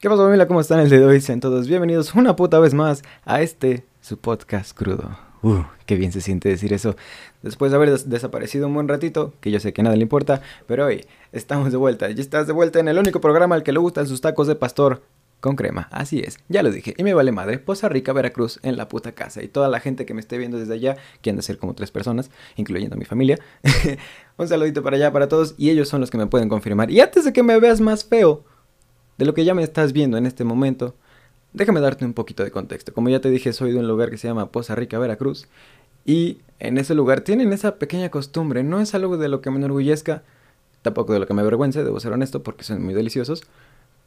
¿Qué pasa familia? ¿Cómo están el día de hoy? Sean todos bienvenidos una puta vez más a este, su podcast crudo. Uh, qué bien se siente decir eso. Después de haber des desaparecido un buen ratito, que yo sé que nada le importa, pero hoy estamos de vuelta. Ya estás de vuelta en el único programa al que le gustan sus tacos de pastor con crema. Así es, ya lo dije. Y me vale madre, Poza Rica, Veracruz, en la puta casa. Y toda la gente que me esté viendo desde allá, que han de ser como tres personas, incluyendo mi familia. un saludito para allá, para todos. Y ellos son los que me pueden confirmar. Y antes de que me veas más feo, de lo que ya me estás viendo en este momento, déjame darte un poquito de contexto. Como ya te dije, soy de un lugar que se llama Poza Rica, Veracruz. Y en ese lugar tienen esa pequeña costumbre. No es algo de lo que me enorgullezca, tampoco de lo que me avergüence, debo ser honesto, porque son muy deliciosos.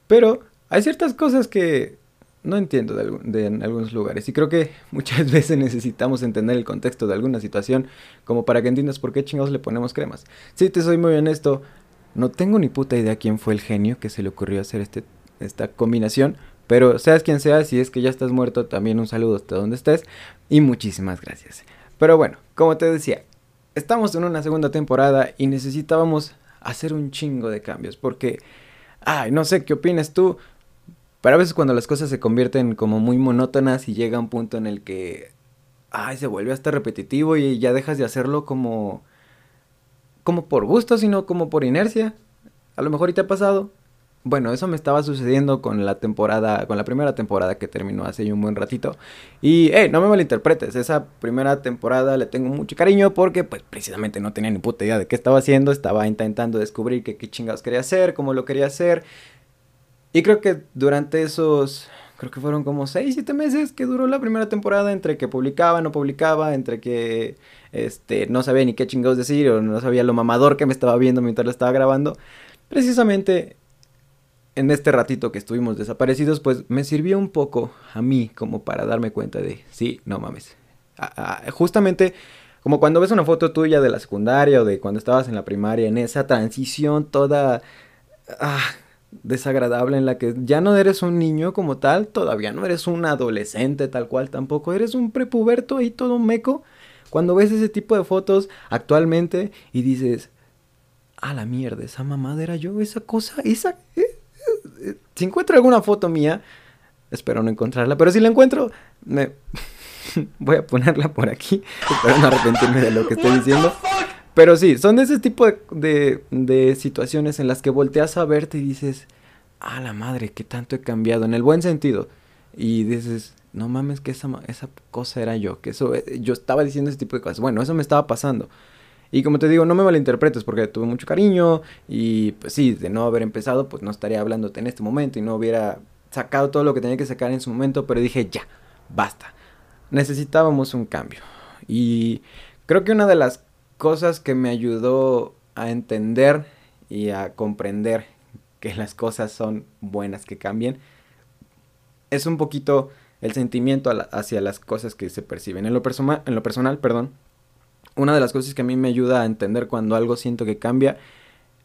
Pero hay ciertas cosas que no entiendo de, en algunos lugares. Y creo que muchas veces necesitamos entender el contexto de alguna situación como para que entiendas por qué chingados le ponemos cremas. Si te soy muy honesto, no tengo ni puta idea quién fue el genio que se le ocurrió hacer este, esta combinación. Pero seas quien sea, si es que ya estás muerto, también un saludo hasta donde estés. Y muchísimas gracias. Pero bueno, como te decía, estamos en una segunda temporada y necesitábamos hacer un chingo de cambios. Porque, ay, no sé qué opinas tú. Pero a veces cuando las cosas se convierten como muy monótonas y llega un punto en el que, ay, se vuelve hasta repetitivo y ya dejas de hacerlo como como por gusto, sino como por inercia. A lo mejor y te ha pasado. Bueno, eso me estaba sucediendo con la temporada, con la primera temporada que terminó hace un buen ratito. Y, hey, no me malinterpretes, esa primera temporada le tengo mucho cariño porque, pues, precisamente no tenía ni puta idea de qué estaba haciendo. Estaba intentando descubrir qué, qué chingados quería hacer, cómo lo quería hacer. Y creo que durante esos, creo que fueron como 6, 7 meses que duró la primera temporada entre que publicaba, no publicaba, entre que este, no sabía ni qué chingados decir o no sabía lo mamador que me estaba viendo mientras lo estaba grabando. Precisamente en este ratito que estuvimos desaparecidos, pues me sirvió un poco a mí como para darme cuenta de, sí, no mames. justamente como cuando ves una foto tuya de la secundaria o de cuando estabas en la primaria, en esa transición toda ah, desagradable en la que ya no eres un niño como tal, todavía no eres un adolescente tal cual tampoco, eres un prepuberto ahí todo meco. Cuando ves ese tipo de fotos actualmente y dices, a la mierda, esa mamada era yo, esa cosa, esa... Eh, eh, si encuentro alguna foto mía, espero no encontrarla, pero si la encuentro, me... voy a ponerla por aquí, espero no arrepentirme de lo que estoy diciendo. Pero sí, son de ese tipo de, de, situaciones en las que volteas a verte y dices, a la madre, qué tanto he cambiado, en el buen sentido. Y dices, no mames que esa, esa cosa era yo, que eso, eh, yo estaba diciendo ese tipo de cosas. Bueno, eso me estaba pasando. Y como te digo, no me malinterpretes porque tuve mucho cariño y pues sí, de no haber empezado, pues no estaría hablándote en este momento y no hubiera sacado todo lo que tenía que sacar en su momento, pero dije, ya, basta. Necesitábamos un cambio. Y creo que una de las cosas que me ayudó a entender y a comprender que las cosas son buenas que cambien es un poquito el sentimiento hacia las cosas que se perciben. En lo, en lo personal, perdón, una de las cosas que a mí me ayuda a entender cuando algo siento que cambia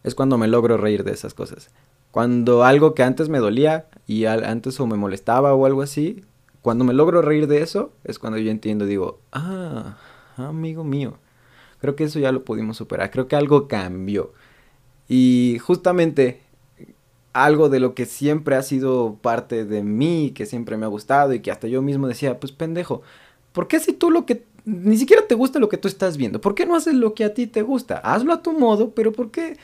es cuando me logro reír de esas cosas. Cuando algo que antes me dolía y antes o me molestaba o algo así, cuando me logro reír de eso es cuando yo entiendo, digo, ah, amigo mío, creo que eso ya lo pudimos superar, creo que algo cambió. Y justamente algo de lo que siempre ha sido parte de mí, que siempre me ha gustado y que hasta yo mismo decía, pues pendejo, ¿por qué si tú lo que ni siquiera te gusta lo que tú estás viendo? ¿Por qué no haces lo que a ti te gusta? Hazlo a tu modo, pero ¿por qué?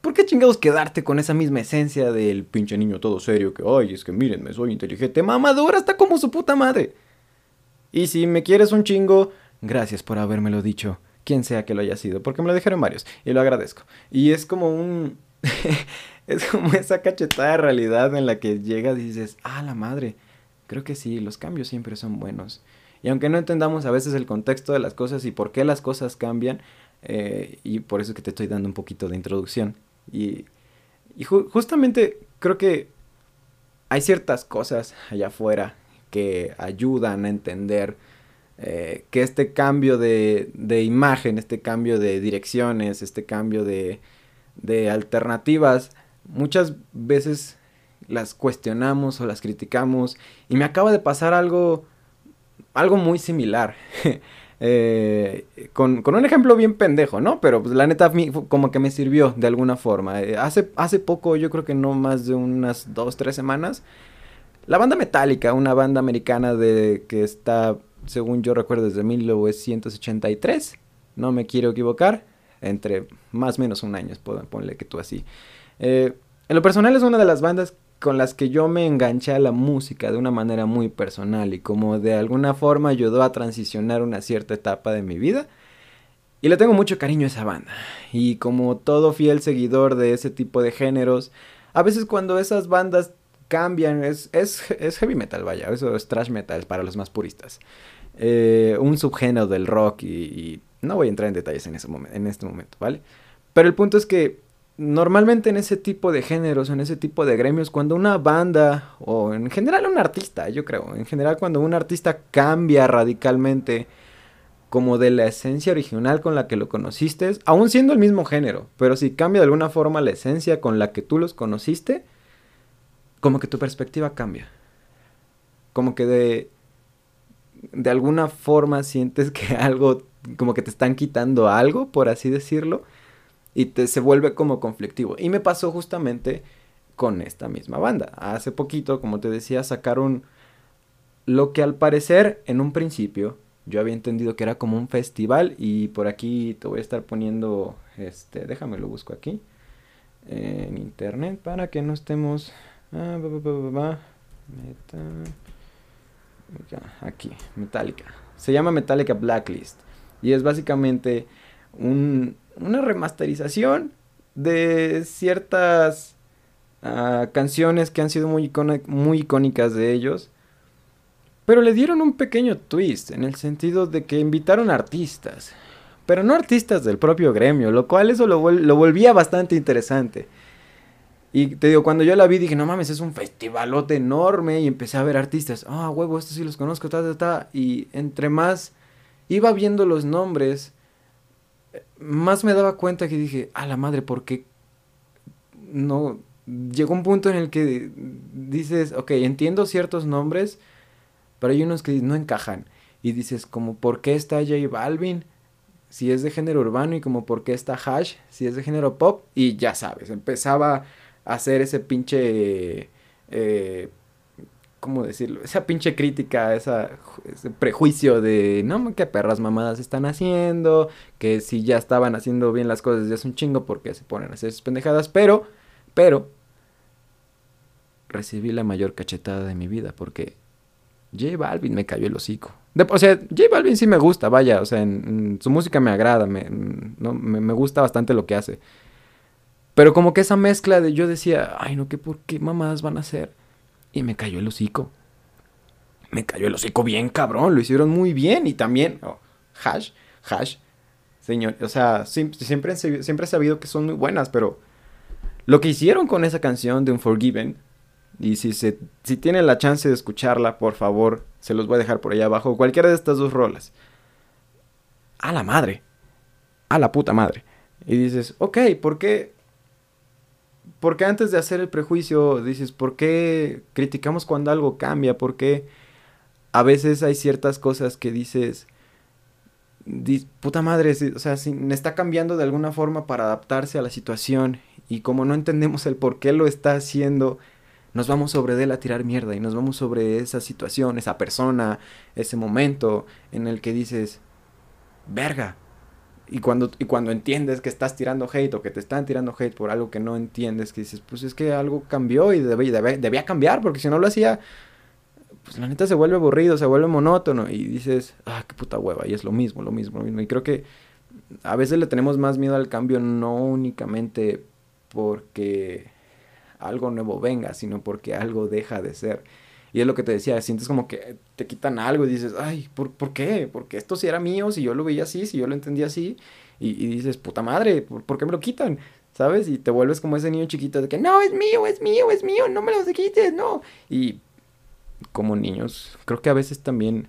¿Por qué chingados quedarte con esa misma esencia del pinche niño todo serio que, ay, es que mírenme, soy inteligente, mamadora, está como su puta madre? Y si me quieres un chingo, gracias por habérmelo dicho, quien sea que lo haya sido, porque me lo dijeron varios, y lo agradezco. Y es como un... es como esa cachetada de realidad en la que llegas y dices, ah, la madre, creo que sí, los cambios siempre son buenos. Y aunque no entendamos a veces el contexto de las cosas y por qué las cosas cambian, eh, y por eso que te estoy dando un poquito de introducción. Y, y justamente creo que hay ciertas cosas allá afuera que ayudan a entender eh, que este cambio de, de, imagen, este cambio de direcciones, este cambio de, de alternativas, muchas veces las cuestionamos o las criticamos y me acaba de pasar algo algo muy similar. Eh, con, con, un ejemplo bien pendejo, ¿no? Pero pues, la neta como que me sirvió de alguna forma. Eh, hace, hace poco, yo creo que no más de unas dos, tres semanas, la banda Metallica, una banda americana de que está, según yo recuerdo, desde 1983, no me quiero equivocar, entre más o menos un año, ponle que tú así. Eh, en lo personal es una de las bandas con las que yo me enganché a la música de una manera muy personal y como de alguna forma ayudó a transicionar una cierta etapa de mi vida. Y le tengo mucho cariño a esa banda. Y como todo fiel seguidor de ese tipo de géneros, a veces cuando esas bandas cambian, es, es, heavy metal, vaya, eso es trash metal para los más puristas. Eh, un subgénero del rock y, no voy a entrar en detalles en, ese en este momento, ¿vale? Pero el punto es que normalmente en ese tipo de géneros, en ese tipo de gremios, cuando una banda, o en general un artista, yo creo, en general cuando un artista cambia radicalmente como de la esencia original con la que lo conociste, aún siendo el mismo género, pero si cambia de alguna forma la esencia con la que tú los conociste, como que tu perspectiva cambia. Como que de, de alguna forma sientes que algo, como que te están quitando algo, por así decirlo y te, se vuelve como conflictivo. Y me pasó justamente con esta misma banda. Hace poquito, como te decía, sacaron lo que al parecer en un principio yo había entendido que era como un festival y por aquí te voy a estar poniendo, este, déjame lo busco aquí en internet para que no estemos... Ah, aquí, Metallica. Se llama Metallica Blacklist y es básicamente un, una remasterización de ciertas ah, canciones que han sido muy, muy icónicas de ellos. Pero le dieron un pequeño twist en el sentido de que invitaron artistas. Pero no artistas del propio gremio, lo cual eso lo, lo volvía bastante interesante. Y te digo, cuando yo la vi dije, no mames, es un festivalote enorme y empecé a ver artistas. Ah, huevo, estos sí los conozco, ta, ta, ta. Y entre más iba viendo los nombres, más me daba cuenta que dije, a la madre, ¿por qué no? Llegó un punto en el que dices, ok, entiendo ciertos nombres, pero hay unos que no encajan. Y dices, como, ¿por qué está J Balvin? Si es de género urbano y como, ¿por qué está Hash? Si es de género pop. Y ya sabes, empezaba hacer ese pinche eh, ¿cómo decirlo? Esa pinche crítica, esa, ese prejuicio de, no, qué perras mamadas están haciendo, que si ya estaban haciendo bien las cosas ya es un chingo porque se ponen a hacer esas pendejadas, pero, pero, recibí la mayor cachetada de mi vida porque J Balvin me cayó el hocico. o sea, J Balvin sí me gusta, vaya, o sea, en, su música me agrada, me, no, me gusta bastante lo que hace. Pero como que esa mezcla de yo decía, ay no, ¿qué por qué mamadas van a hacer? Y me cayó el hocico. Me cayó el hocico bien cabrón, lo hicieron muy bien. Y también, oh, hash, hash, señor, o sea, siempre, siempre he sabido que son muy buenas, pero lo que hicieron con esa canción de Unforgiven, y si, se, si tienen la chance de escucharla, por favor, se los voy a dejar por allá abajo, cualquiera de estas dos rolas. A la madre, a la puta madre. Y dices, ok, ¿por qué porque antes de hacer el prejuicio dices, ¿por qué criticamos cuando algo cambia? ¿Por qué a veces hay ciertas cosas que dices, puta madre, o sea, si está cambiando de alguna forma para adaptarse a la situación y como no entendemos el por qué lo está haciendo, nos vamos sobre él a tirar mierda y nos vamos sobre esa situación, esa persona, ese momento en el que dices, verga, y cuando, y cuando entiendes que estás tirando hate o que te están tirando hate por algo que no entiendes, que dices, pues es que algo cambió y debía, debía cambiar, porque si no lo hacía, pues la neta se vuelve aburrido, se vuelve monótono y dices, ah, qué puta hueva, y es lo mismo, lo mismo, lo mismo. Y creo que a veces le tenemos más miedo al cambio no únicamente porque algo nuevo venga, sino porque algo deja de ser. Y es lo que te decía, sientes como que te quitan algo y dices, ay, ¿por, ¿por qué? Porque esto sí era mío, si yo lo veía así, si yo lo entendía así. Y, dices, puta madre, ¿por, qué me lo quitan? ¿Sabes? Y te vuelves como ese niño chiquito de que, no, es mío, es mío, es mío, no me lo quites, no. Y como niños, creo que a veces también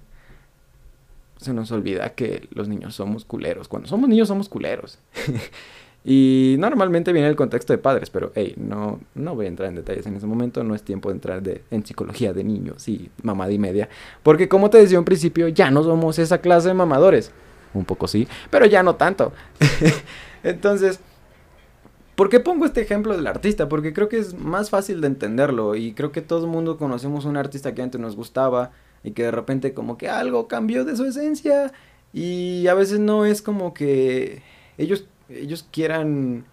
se nos olvida que los niños somos culeros. Cuando somos niños somos culeros. Y normalmente viene el contexto de padres, pero hey, no, no voy a entrar en detalles en ese momento, no es tiempo de entrar de, en psicología de niños y mamada y media. Porque como te decía en principio, ya no somos esa clase de mamadores. Un poco sí, pero ya no tanto. Entonces, ¿por qué pongo este ejemplo del artista? Porque creo que es más fácil de entenderlo y creo que todo el mundo conocemos un artista que antes nos gustaba y que de repente como que algo cambió de su esencia y a veces no es como que ellos ellos quieran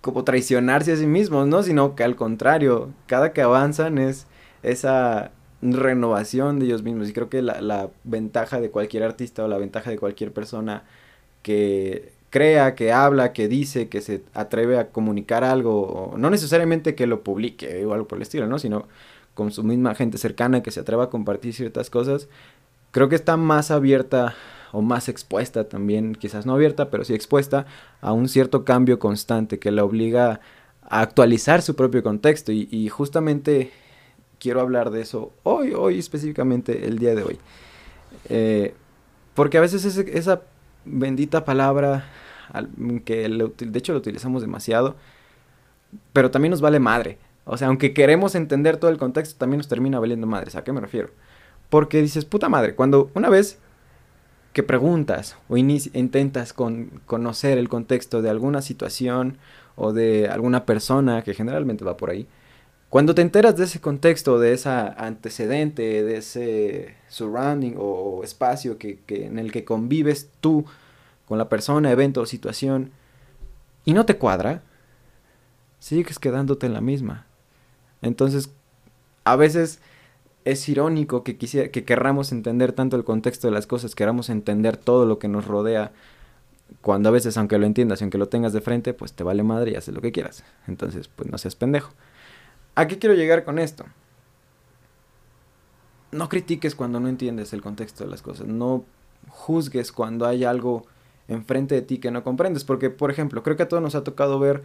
como traicionarse a sí mismos, ¿no? Sino que al contrario, cada que avanzan es esa renovación de ellos mismos. Y creo que la, la ventaja de cualquier artista o la ventaja de cualquier persona que crea, que habla, que dice, que se atreve a comunicar algo, no necesariamente que lo publique o algo por el estilo, ¿no? Sino con su misma gente cercana que se atreva a compartir ciertas cosas, creo que está más abierta o más expuesta también, quizás no abierta, pero sí expuesta a un cierto cambio constante que la obliga a actualizar su propio contexto y, justamente quiero hablar de eso hoy, hoy específicamente el día de hoy. Eh, porque a veces esa bendita palabra, que de hecho la utilizamos demasiado, pero también nos vale madre. O sea, aunque queremos entender todo el contexto, también nos termina valiendo madre. ¿A qué me refiero? Porque dices, puta madre, cuando una vez que preguntas o intentas con, conocer el contexto de alguna situación o de alguna persona que generalmente va por ahí, cuando te enteras de ese contexto, de ese antecedente, de ese surrounding o espacio que, en el que convives tú con la persona, evento o situación, y no te cuadra, sigues quedándote en la misma. Entonces, a veces es irónico que, quisiera, que querramos entender tanto el contexto de las cosas, queramos entender todo lo que nos rodea, cuando a veces, aunque lo entiendas y aunque lo tengas de frente, pues te vale madre y haces lo que quieras. Entonces, pues no seas pendejo. ¿A qué quiero llegar con esto? No critiques cuando no entiendes el contexto de las cosas, no juzgues cuando hay algo enfrente de ti que no comprendes, porque, por ejemplo, creo que a todos nos ha tocado ver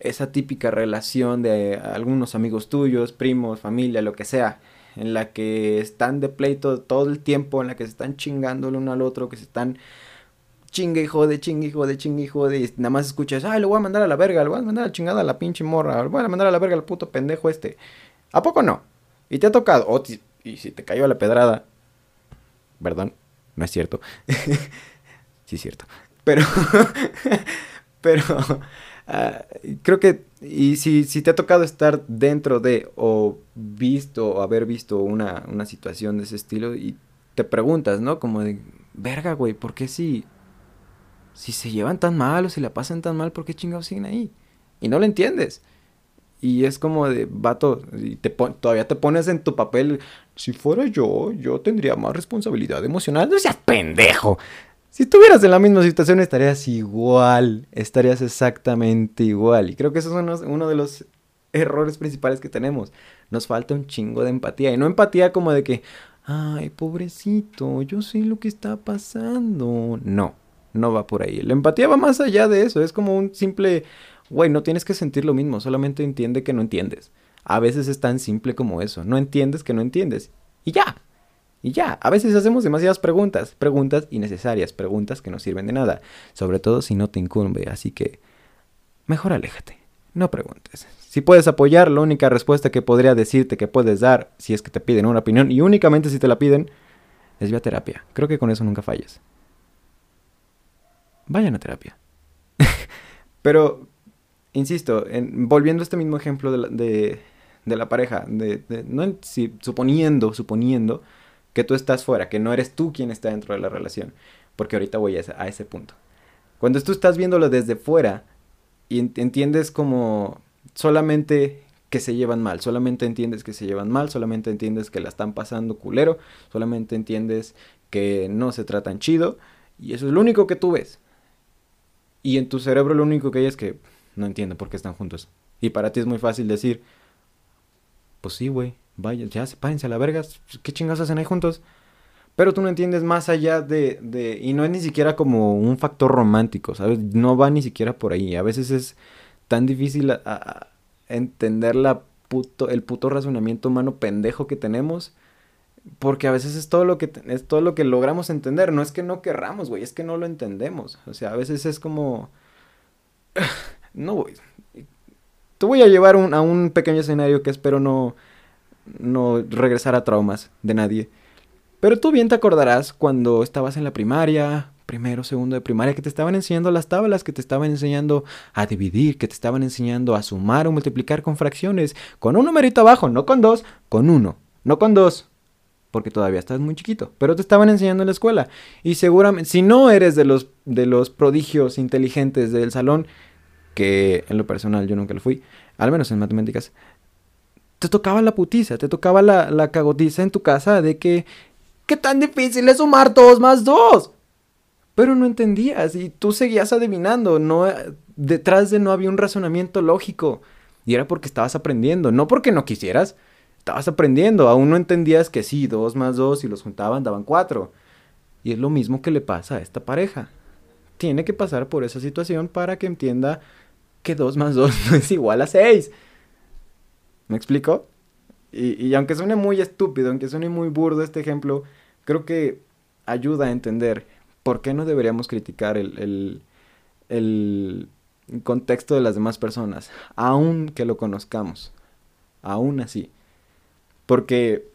esa típica relación de algunos amigos tuyos, primos, familia, lo que sea, en la que están de pleito todo el tiempo, en la que se están chingando el uno al otro, que se están chingue y jode, chingue y jode, chingue y jode, y nada más escuchas, ay, lo voy a mandar a la verga, lo voy a mandar a la chingada a la pinche morra, lo voy a mandar a la verga al puto pendejo este. ¿A poco no? Y te ha tocado, y si te cayó la pedrada, perdón, no es cierto. sí es cierto. Pero, pero, Ah, creo que, y si, si te ha tocado estar dentro de, o visto, o haber visto una, una situación de ese estilo, y te preguntas, ¿no? Como de, verga, güey, ¿por qué si, si se llevan tan mal o si la pasan tan mal, ¿por qué chingados siguen ahí? Y no lo entiendes. Y es como de, vato, y te todavía te pones en tu papel, si fuera yo, yo tendría más responsabilidad emocional. No seas pendejo. Si estuvieras en la misma situación estarías igual, estarías exactamente igual. Y creo que eso es uno, de los errores principales que tenemos. Nos falta un chingo de empatía. Y no empatía como de que, ay, pobrecito, yo sé lo que está pasando. No, no va por ahí. La empatía va más allá de eso. Es como un simple, güey, no tienes que sentir lo mismo, solamente entiende que no entiendes. A veces es tan simple como eso. No entiendes que no entiendes. Y ya, y ya, a veces hacemos demasiadas preguntas, preguntas innecesarias, preguntas que no sirven de nada, sobre todo si no te incumbe, así que mejor aléjate, no preguntes. Si puedes apoyar, la única respuesta que podría decirte que puedes dar, si es que te piden una opinión, y únicamente si te la piden, es vía terapia. Creo que con eso nunca falles. Vayan a terapia. Pero, insisto, en, volviendo a este mismo ejemplo de la, pareja, de, no, si, suponiendo, suponiendo, que tú estás fuera, que no eres tú quien está dentro de la relación. Porque ahorita voy a ese, ese punto. Cuando tú estás viéndolo desde fuera y entiendes como solamente que se llevan mal, solamente entiendes que se llevan mal, solamente entiendes que la están pasando culero, solamente entiendes que no se tratan chido y eso es lo único que tú ves. Y en tu cerebro lo único que hay es que no entiendo por qué están juntos. Y para ti es muy fácil decir, pues sí, güey, vaya, ya sepárense a la verga, ¿qué chingados hacen ahí juntos? Pero tú no entiendes más allá de, de, y no es ni siquiera como un factor romántico, ¿sabes? No va ni siquiera por ahí. A veces es tan difícil entender la el puto razonamiento humano pendejo que tenemos. Porque a veces es todo lo que es todo lo que logramos entender. No es que no querramos, güey, es que no lo entendemos. O sea, a veces es como no voy. Te voy a llevar a un pequeño escenario que espero no, no regresar a traumas de nadie. Pero tú bien te acordarás cuando estabas en la primaria, primero, segundo de primaria, que te estaban enseñando las tablas, que te estaban enseñando a dividir, que te estaban enseñando a sumar o multiplicar con fracciones, con un numerito abajo, no con dos, con uno, no con dos, porque todavía estás muy chiquito, pero te estaban enseñando en la escuela. Y seguramente, si no eres de los, de los prodigios inteligentes del salón, que en lo personal yo nunca lo fui, al menos en matemáticas, te tocaba la putiza, te tocaba la, la cagotiza en tu casa de que ¿Qué tan difícil es sumar 2 más 2? Pero no entendías y tú seguías adivinando, no detrás de no había un razonamiento lógico. Y era porque estabas aprendiendo, no porque no quisieras. Estabas aprendiendo, aún no entendías que sí, 2 más 2 y los juntaban daban 4. Y es lo mismo que le pasa a esta pareja. Tiene que pasar por esa situación para que entienda que 2 más 2 no es igual a 6. ¿Me explico? Y, y, aunque suene muy estúpido, aunque suene muy burdo este ejemplo, creo que ayuda a entender por qué no deberíamos criticar el, el, contexto de las demás personas, aun que lo conozcamos, aún así. Porque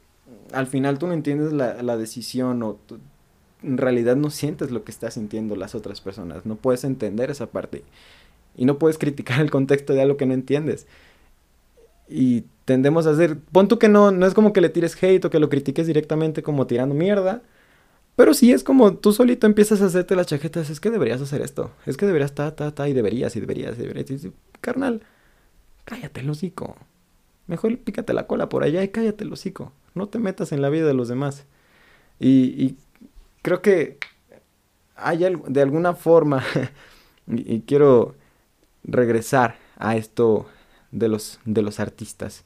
al final tú no entiendes la, la decisión o en realidad no sientes lo que están sintiendo las otras personas, no puedes entender esa parte y no puedes criticar el contexto de algo que no entiendes. Y tendemos a hacer, pon tú que no, no es como que le tires hate o que lo critiques directamente como tirando mierda, pero sí es como tú solito empiezas a hacerte las chaquetas, es que deberías hacer esto, es que deberías ta, ta, ta, y deberías, y deberías, y deberías, y, carnal, cállate el hocico. Mejor pícate la cola por allá y cállate el hocico. No te metas en la vida de los demás. Y, y creo que hay de alguna forma, y quiero regresar a esto de los, de los artistas.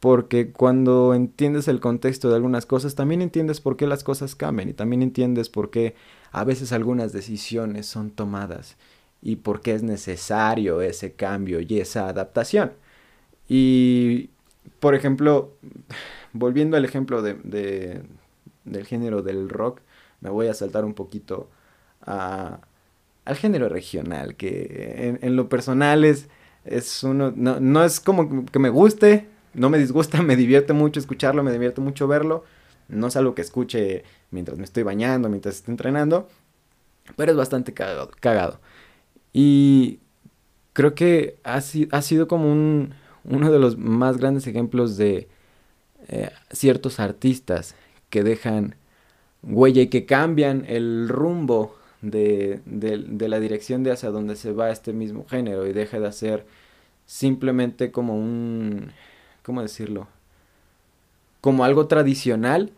Porque cuando entiendes el contexto de algunas cosas, también entiendes por qué las cosas cambian y también entiendes por qué a veces algunas decisiones son tomadas y por qué es necesario ese cambio y esa adaptación. Y, por ejemplo, volviendo al ejemplo de, del género del rock, me voy a saltar un poquito a, al género regional, que en, en lo personal es es uno, no, no es como que me guste, no me disgusta, me divierte mucho escucharlo, me divierte mucho verlo. No es algo que escuche mientras me estoy bañando, mientras estoy entrenando, pero es bastante cagado. Y creo que ha, ha sido como un, uno de los más grandes ejemplos de eh, ciertos artistas que dejan huella y que cambian el rumbo de, de, la dirección de hacia donde se va este mismo género y deja de hacer simplemente como un, ¿cómo decirlo? Como algo tradicional,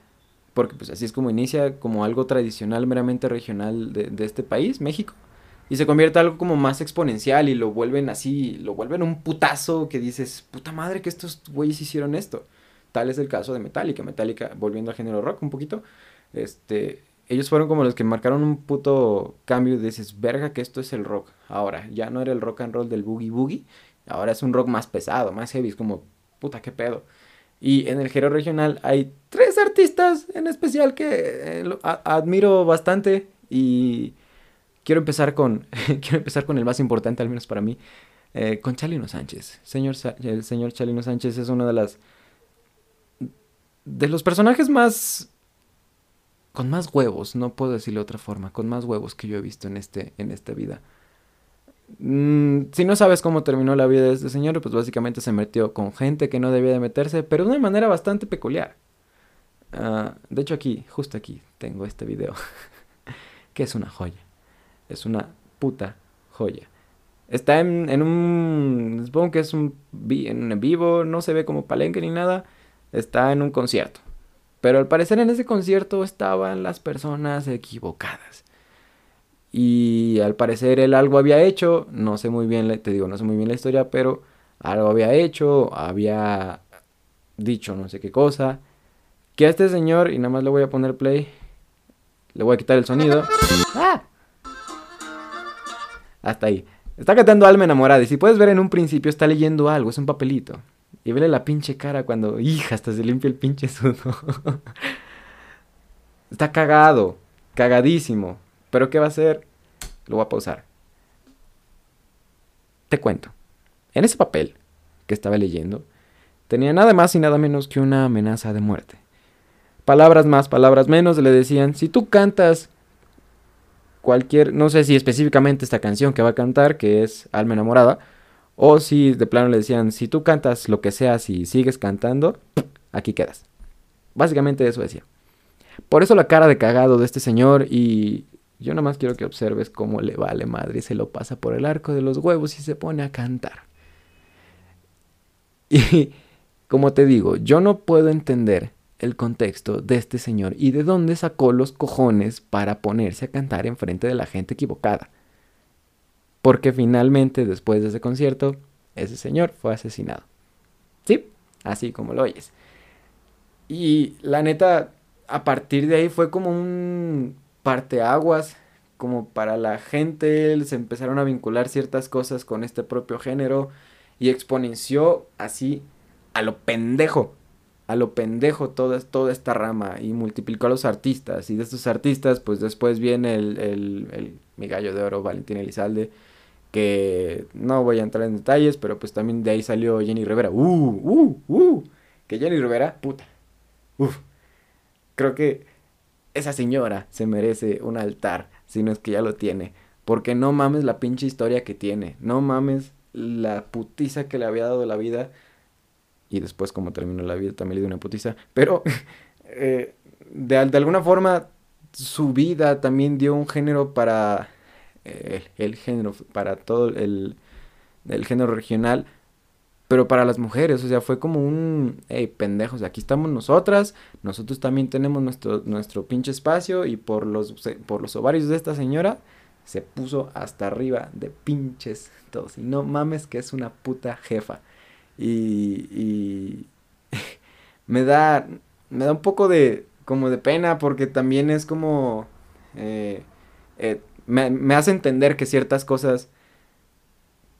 porque pues así es como inicia, como algo tradicional meramente regional de, de este país, México, y se convierte en algo como más exponencial y lo vuelven así, lo vuelven un putazo que dices, puta madre que estos güeyes hicieron esto. Tal es el caso de Metallica, Metallica, volviendo al género rock un poquito, este, ellos fueron como los que marcaron un puto cambio y dices, verga que esto es el rock. Ahora, ya no era el rock and roll del boogie boogie, ahora es un rock más pesado, más heavy, es como, puta, qué pedo. Y en el género regional hay tres artistas en especial que eh, admiro bastante y quiero empezar con, quiero empezar con el más importante, al menos para mí, eh, con Chalino Sánchez. Señor, el señor Chalino Sánchez es uno de las, de los personajes más con más huevos, no puedo decirlo de otra forma, con más huevos que yo he visto en, este, en esta vida. Mm, si no sabes cómo terminó la vida de este señor, pues básicamente se metió con gente que no debía de meterse, pero de una manera bastante peculiar. Ah, de hecho aquí, justo aquí, tengo este video, que es una joya. Es una puta joya. Está en, en un... Supongo que es un en vivo, no se ve como palenque ni nada. Está en un concierto. Pero al parecer en ese concierto estaban las personas equivocadas. Y al parecer él algo había hecho, no sé muy bien, te digo, no sé muy bien la historia, pero algo había hecho, había dicho no sé qué cosa. Que a este señor, y nada más le voy a poner play, le voy a quitar el sonido. ¡Ah! Hasta ahí. Está cantando Alma enamorada y si puedes ver en un principio está leyendo algo, es un papelito. Y vele la pinche cara cuando, hija, hasta se limpia el pinche sudo. Está cagado, cagadísimo. Pero ¿qué va a hacer? Lo voy a pausar. Te cuento. En ese papel que estaba leyendo, tenía nada más y nada menos que una amenaza de muerte. Palabras más, palabras menos, le decían, si tú cantas cualquier, no sé si específicamente esta canción que va a cantar, que es Alma enamorada, o si de plano le decían, si tú cantas lo que sea, si sigues cantando, aquí quedas. Básicamente eso decía. Por eso la cara de cagado de este señor y yo nada más quiero que observes cómo le vale madre se lo pasa por el arco de los huevos y se pone a cantar. Y como te digo, yo no puedo entender el contexto de este señor y de dónde sacó los cojones para ponerse a cantar enfrente de la gente equivocada. Porque finalmente, después de ese concierto, ese señor fue asesinado. Sí, así como lo oyes. Y la neta, a partir de ahí fue como un parteaguas, como para la gente, se empezaron a vincular ciertas cosas con este propio género y exponenció así a lo pendejo, a lo pendejo toda, toda esta rama y multiplicó a los artistas. Y de estos artistas, pues después viene el, el, el mi de oro, Valentín Elizalde, que no voy a entrar en detalles, pero pues también de ahí salió Jenny Rivera. Uh, uh, uh, que Jenny Rivera, puta. Uf. Creo que esa señora se merece un altar, si no es que ya lo tiene. Porque no mames la pinche historia que tiene. No mames la putiza que le había dado la vida. Y después, como terminó la vida, también le dio una putiza. Pero, eh, de, alguna forma, su vida también dio un género para. Eh, el género, para todo el, el género regional pero para las mujeres, o sea, fue como un, hey, pendejos, aquí estamos nosotras, nosotros también tenemos nuestro, nuestro pinche espacio y por los, por los ovarios de esta señora se puso hasta arriba de pinches todos. Y no mames que es una puta jefa. Y, y me da, me da un poco de, como de pena porque también es como, eh, eh, me, me hace entender que ciertas cosas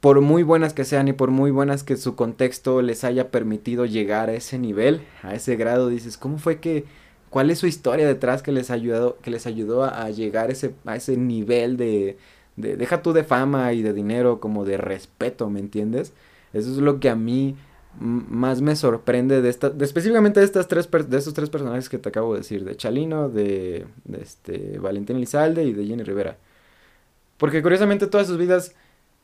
por muy buenas que sean y por muy buenas que su contexto les haya permitido llegar a ese nivel, a ese grado, dices, ¿cómo fue que, cuál es su historia detrás que les ayudó, que les ayudó a, llegar ese, a ese nivel de, de, deja tú de fama y de dinero, como de respeto, ¿me entiendes? Eso es lo que a mí más me sorprende de esta, específicamente de estas tres, de estos tres personajes que te acabo de decir, de Chalino, de, de este, Valentín Elizalde y de Jenny Rivera. Porque curiosamente todas sus vidas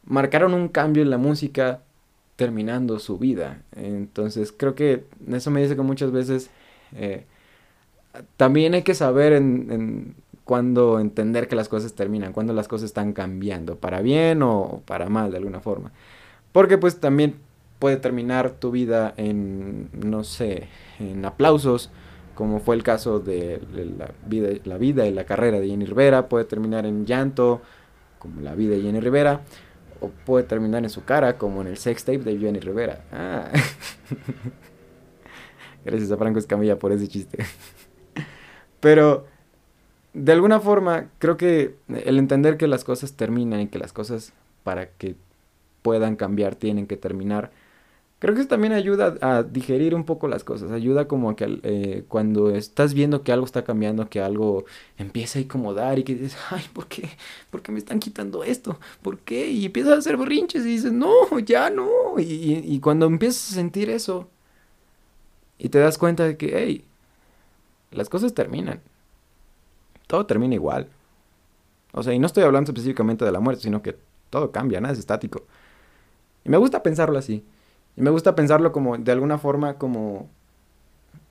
marcaron un cambio en la música terminando su vida. Entonces creo que eso me dice que muchas veces eh, también hay que saber en, en cuándo entender que las cosas terminan, cuándo las cosas están cambiando, para bien o para mal de alguna forma. Porque pues también puede terminar tu vida en, no sé, en aplausos, como fue el caso de la vida, la vida y la carrera de Jenny Rivera, puede terminar en llanto, como la vida de Jenny Rivera, o puede terminar en su cara, como en el sex tape de Jenny Rivera. Ah. Gracias a Franco Escamilla por ese chiste. Pero, de alguna forma, creo que el entender que las cosas terminan y que las cosas, para que puedan cambiar, tienen que terminar Creo que eso también ayuda a digerir un poco las cosas, ayuda como a que eh, cuando estás viendo que algo está cambiando, que algo empieza a incomodar y que dices, ay, ¿por qué? ¿Por qué me están quitando esto? ¿Por qué? Y empiezas a hacer berrinches y dices, no, ya no. Y, y cuando empiezas a sentir eso y te das cuenta de que, hey, las cosas terminan. Todo termina igual. O sea, y no estoy hablando específicamente de la muerte, sino que todo cambia, nada es estático. Y me gusta pensarlo así. Y me gusta pensarlo como, de alguna forma, como...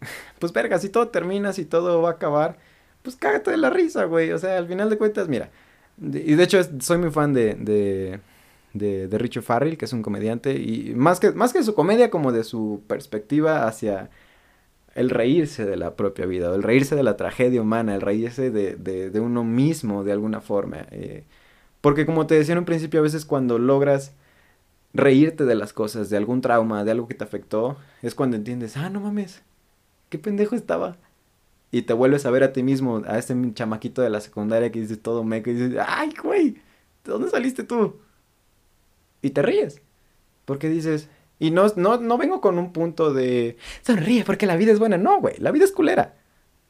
Pues verga, si todo termina, si todo va a acabar, pues cágate de la risa, güey. O sea, al final de cuentas, mira. y de hecho, soy muy fan de, de, de, de Richard Farrell, que es un comediante. Y más que, más que su comedia, como de su perspectiva hacia el reírse de la propia vida, el reírse de la tragedia humana, el reírse de, de, de uno mismo de alguna forma. Eh, porque como te decía en un principio, a veces cuando logras reírte de las cosas, de algún trauma, de algo que te afectó, es cuando entiendes, ah, no mames, qué pendejo estaba. Y te vuelves a ver a ti mismo, a ese chamaquito de la secundaria que dice todo meco y dices, ay, güey, ¿de dónde saliste tú? Y te ríes. Porque dices, y no, no, no vengo con un punto de, sonríe porque la vida es buena. No, güey, la vida es culera.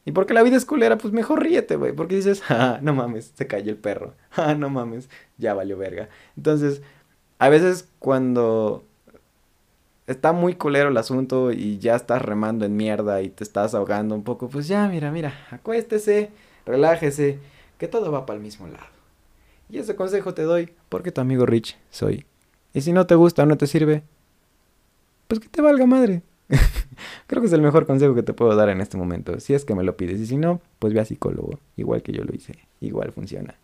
Y porque la vida es culera, pues mejor ríete, güey. Porque dices, ah, no mames, se cayó el perro. Ah, no mames, ya valió verga. Entonces, a veces cuando está muy culero el asunto y ya estás remando en mierda y te estás ahogando un poco, pues ya, mira, mira, acuéstese, relájese, que todo va para el mismo lado. Y ese consejo te doy porque tu amigo Rich soy. Y si no te gusta o no te sirve, pues que te valga madre. Creo que es el mejor consejo que te puedo dar en este momento, si es que me lo pides. Y si no, pues ve a psicólogo, igual que yo lo hice, igual funciona.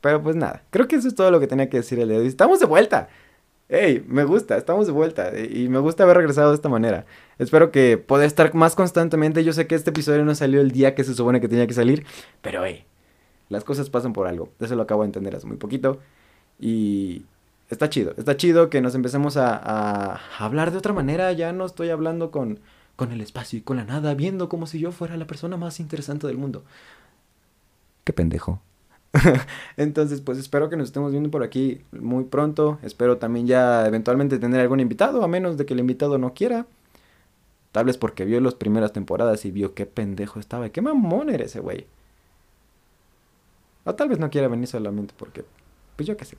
Pero pues nada, creo que eso es todo lo que tenía que decir el día de. Estamos de vuelta. Hey, me gusta, estamos de vuelta y me gusta haber regresado de esta manera. Espero que pueda estar más constantemente. Yo sé que este episodio no salió el día que se supone que tenía que salir, pero hey, las cosas pasan por algo. Eso lo acabo de entender hace muy poquito. Y está chido, está chido que nos empecemos a, a hablar de otra manera. Ya no estoy hablando con, con el espacio y con la nada, viendo como si yo fuera la persona más interesante del mundo. Qué pendejo. Entonces, pues espero que nos estemos viendo por aquí muy pronto. Espero también ya eventualmente tener algún invitado, a menos de que el invitado no quiera. Tal vez porque vio las primeras temporadas y vio qué pendejo estaba y qué mamón era ese güey. O tal vez no quiera venir solamente porque, pues yo qué sé.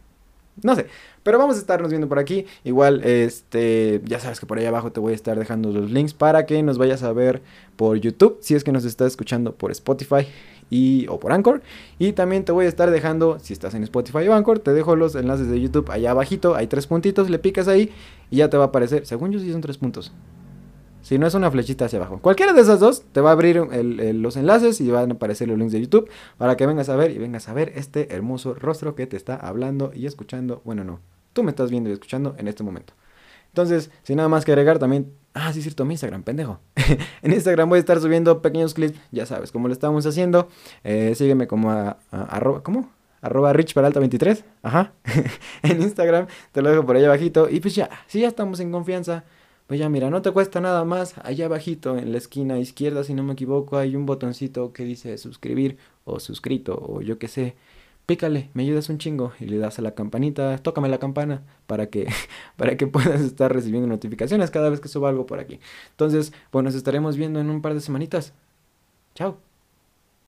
No sé, pero vamos a estarnos viendo por aquí. Igual, este, ya sabes que por ahí abajo te voy a estar dejando los links para que nos vayas a ver por YouTube, si es que nos estás escuchando por Spotify y, o por Anchor. Y también te voy a estar dejando, si estás en Spotify o Anchor, te dejo los enlaces de YouTube allá abajito. Hay tres puntitos, le picas ahí y ya te va a aparecer. Según yo sí son tres puntos. Si no es una flechita hacia abajo. Cualquiera de esas dos te va a abrir los enlaces y van a aparecer los links de YouTube para que vengas a ver y vengas a ver este hermoso rostro que te está hablando y escuchando. Bueno, no, tú me estás viendo y escuchando en este momento. Entonces, sin nada más que agregar, también... Ah, sí, cierto, mi Instagram, pendejo. en Instagram voy a estar subiendo pequeños clips, ya sabes, como lo estamos haciendo. Eh, sígueme como a, arroba, ¿cómo? Arroba richperalta23, ajá. en Instagram, te lo dejo por ahí abajito. Y pues ya, si ya estamos en confianza pues ya mira, no te cuesta nada más. Allá abajito en la esquina izquierda, si no me equivoco, hay un botoncito que dice suscribir o suscrito o yo qué sé. Pícale, me ayudas un chingo y le das a la campanita, tócame la campana para que, para que puedas estar recibiendo notificaciones cada vez que suba algo por aquí. Entonces, pues nos estaremos viendo en un par de semanitas. Chao.